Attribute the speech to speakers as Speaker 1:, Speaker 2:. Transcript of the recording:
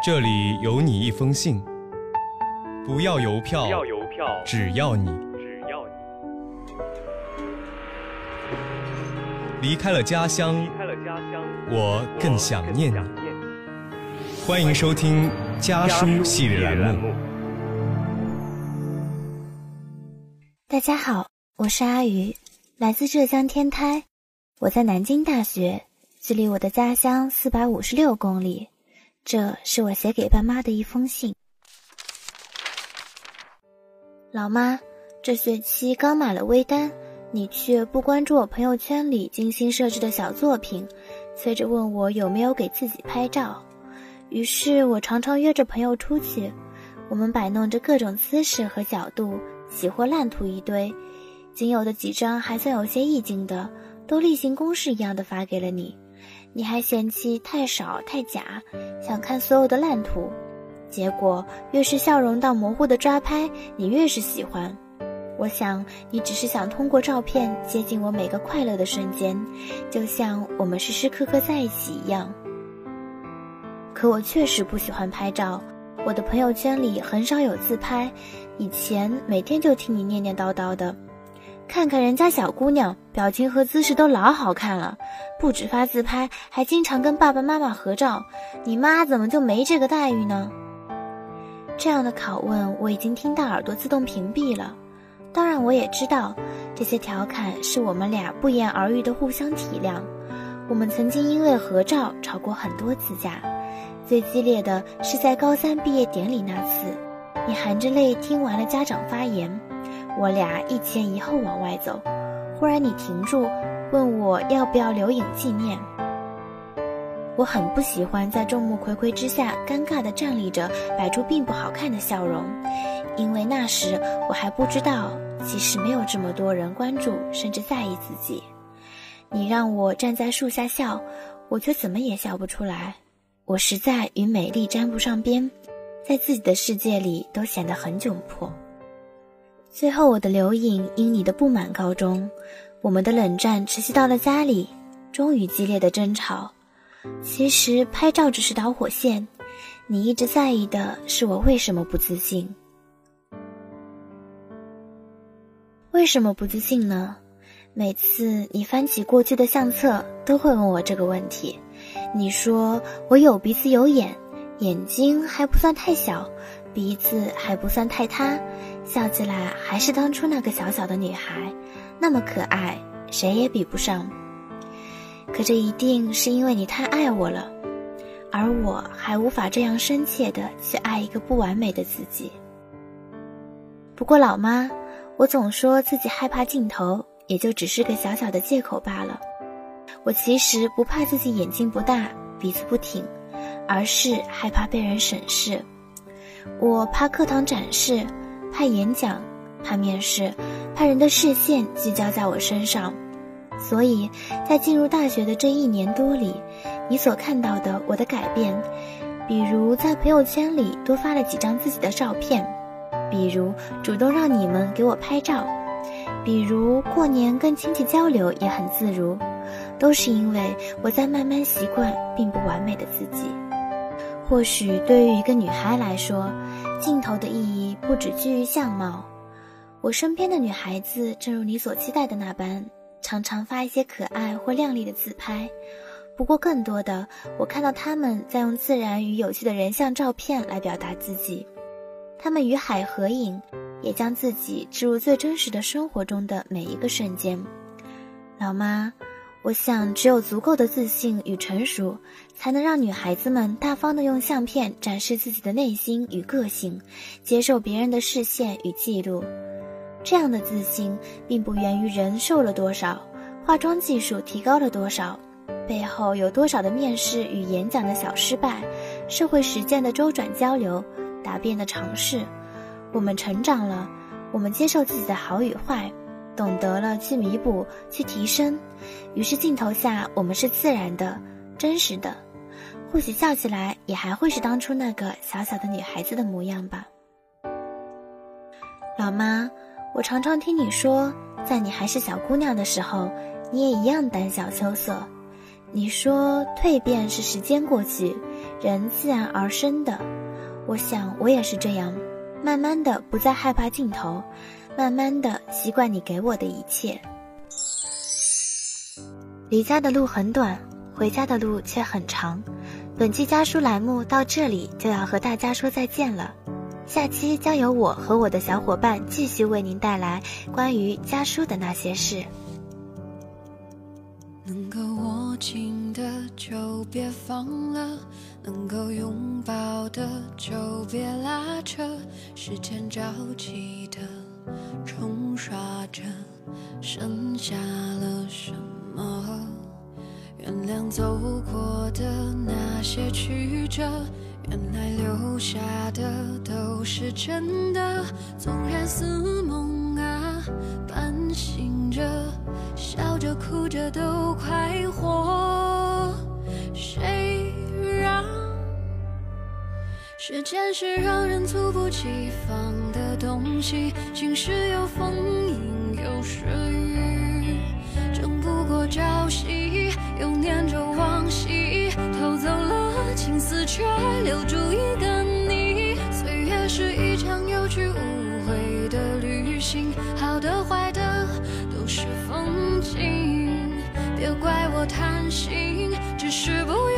Speaker 1: 这里有你一封信，不要邮票，
Speaker 2: 不要邮票，
Speaker 1: 只要你
Speaker 2: 只要你
Speaker 1: 离开了家乡
Speaker 2: 离，开了家乡，
Speaker 1: 我更想念你。
Speaker 2: 我更想念你。
Speaker 1: 欢迎收听家书系列栏目。
Speaker 3: 大家好，我是阿鱼，来自浙江天台，我在南京大学，距离我的家乡四百五十六公里。这是我写给爸妈的一封信。老妈，这学期刚买了微单，你却不关注我朋友圈里精心设置的小作品，催着问我有没有给自己拍照。于是我常常约着朋友出去，我们摆弄着各种姿势和角度，喜或烂图一堆，仅有的几张还算有些意境的，都例行公事一样的发给了你。你还嫌弃太少太假，想看所有的烂图，结果越是笑容到模糊的抓拍，你越是喜欢。我想你只是想通过照片接近我每个快乐的瞬间，就像我们时时刻刻在一起一样。可我确实不喜欢拍照，我的朋友圈里很少有自拍，以前每天就听你念念叨叨的。看看人家小姑娘，表情和姿势都老好看了，不止发自拍，还经常跟爸爸妈妈合照。你妈怎么就没这个待遇呢？这样的拷问我已经听到耳朵自动屏蔽了。当然，我也知道这些调侃是我们俩不言而喻的互相体谅。我们曾经因为合照吵过很多次架，最激烈的是在高三毕业典礼那次，你含着泪听完了家长发言。我俩一前一后往外走，忽然你停住，问我要不要留影纪念。我很不喜欢在众目睽睽之下尴尬地站立着，摆出并不好看的笑容，因为那时我还不知道，其实没有这么多人关注甚至在意自己。你让我站在树下笑，我却怎么也笑不出来。我实在与美丽沾不上边，在自己的世界里都显得很窘迫。最后，我的留影因你的不满告终，我们的冷战持续到了家里，终于激烈的争吵。其实拍照只是导火线，你一直在意的是我为什么不自信。为什么不自信呢？每次你翻起过去的相册，都会问我这个问题。你说我有鼻子有眼，眼睛还不算太小，鼻子还不算太塌。笑起来还是当初那个小小的女孩，那么可爱，谁也比不上。可这一定是因为你太爱我了，而我还无法这样深切的去爱一个不完美的自己。不过老妈，我总说自己害怕镜头，也就只是个小小的借口罢了。我其实不怕自己眼睛不大，鼻子不挺，而是害怕被人审视。我怕课堂展示。怕演讲，怕面试，怕人的视线聚焦在我身上，所以在进入大学的这一年多里，你所看到的我的改变，比如在朋友圈里多发了几张自己的照片，比如主动让你们给我拍照，比如过年跟亲戚交流也很自如，都是因为我在慢慢习惯并不完美的自己。或许对于一个女孩来说，镜头的意义不只居于相貌，我身边的女孩子，正如你所期待的那般，常常发一些可爱或靓丽的自拍。不过，更多的，我看到她们在用自然与有趣的人像照片来表达自己。她们与海合影，也将自己置入最真实的生活中的每一个瞬间。老妈。我想，只有足够的自信与成熟，才能让女孩子们大方地用相片展示自己的内心与个性，接受别人的视线与记录。这样的自信，并不源于人瘦了多少，化妆技术提高了多少，背后有多少的面试与演讲的小失败，社会实践的周转交流，答辩的尝试。我们成长了，我们接受自己的好与坏。懂得了去弥补，去提升，于是镜头下我们是自然的、真实的，或许笑起来也还会是当初那个小小的女孩子的模样吧。老妈，我常常听你说，在你还是小姑娘的时候，你也一样胆小羞涩，你说蜕变是时间过去，人自然而生的。我想我也是这样，慢慢的不再害怕镜头，慢慢的习惯你给我的一切。离家的路很短，回家的路却很长。本期家书栏目到这里就要和大家说再见了，下期将由我和我的小伙伴继续为您带来关于家书的那些事。
Speaker 4: 能够握紧的就别放了，能够拥抱的就别拉扯，时间着急的冲刷着，剩下了什么？原谅走过的那些曲折，原来留下的都是真的。纵然似梦啊，半醒着，笑着哭着都快活。谁让时间是让人猝不及防的东西？晴时有风，阴有时雨，争不过朝夕。又念着往昔，偷走了青丝，却留住一个你。岁月是一场有去无回的旅行，好的坏的都是风景。别怪我贪心，只是不愿。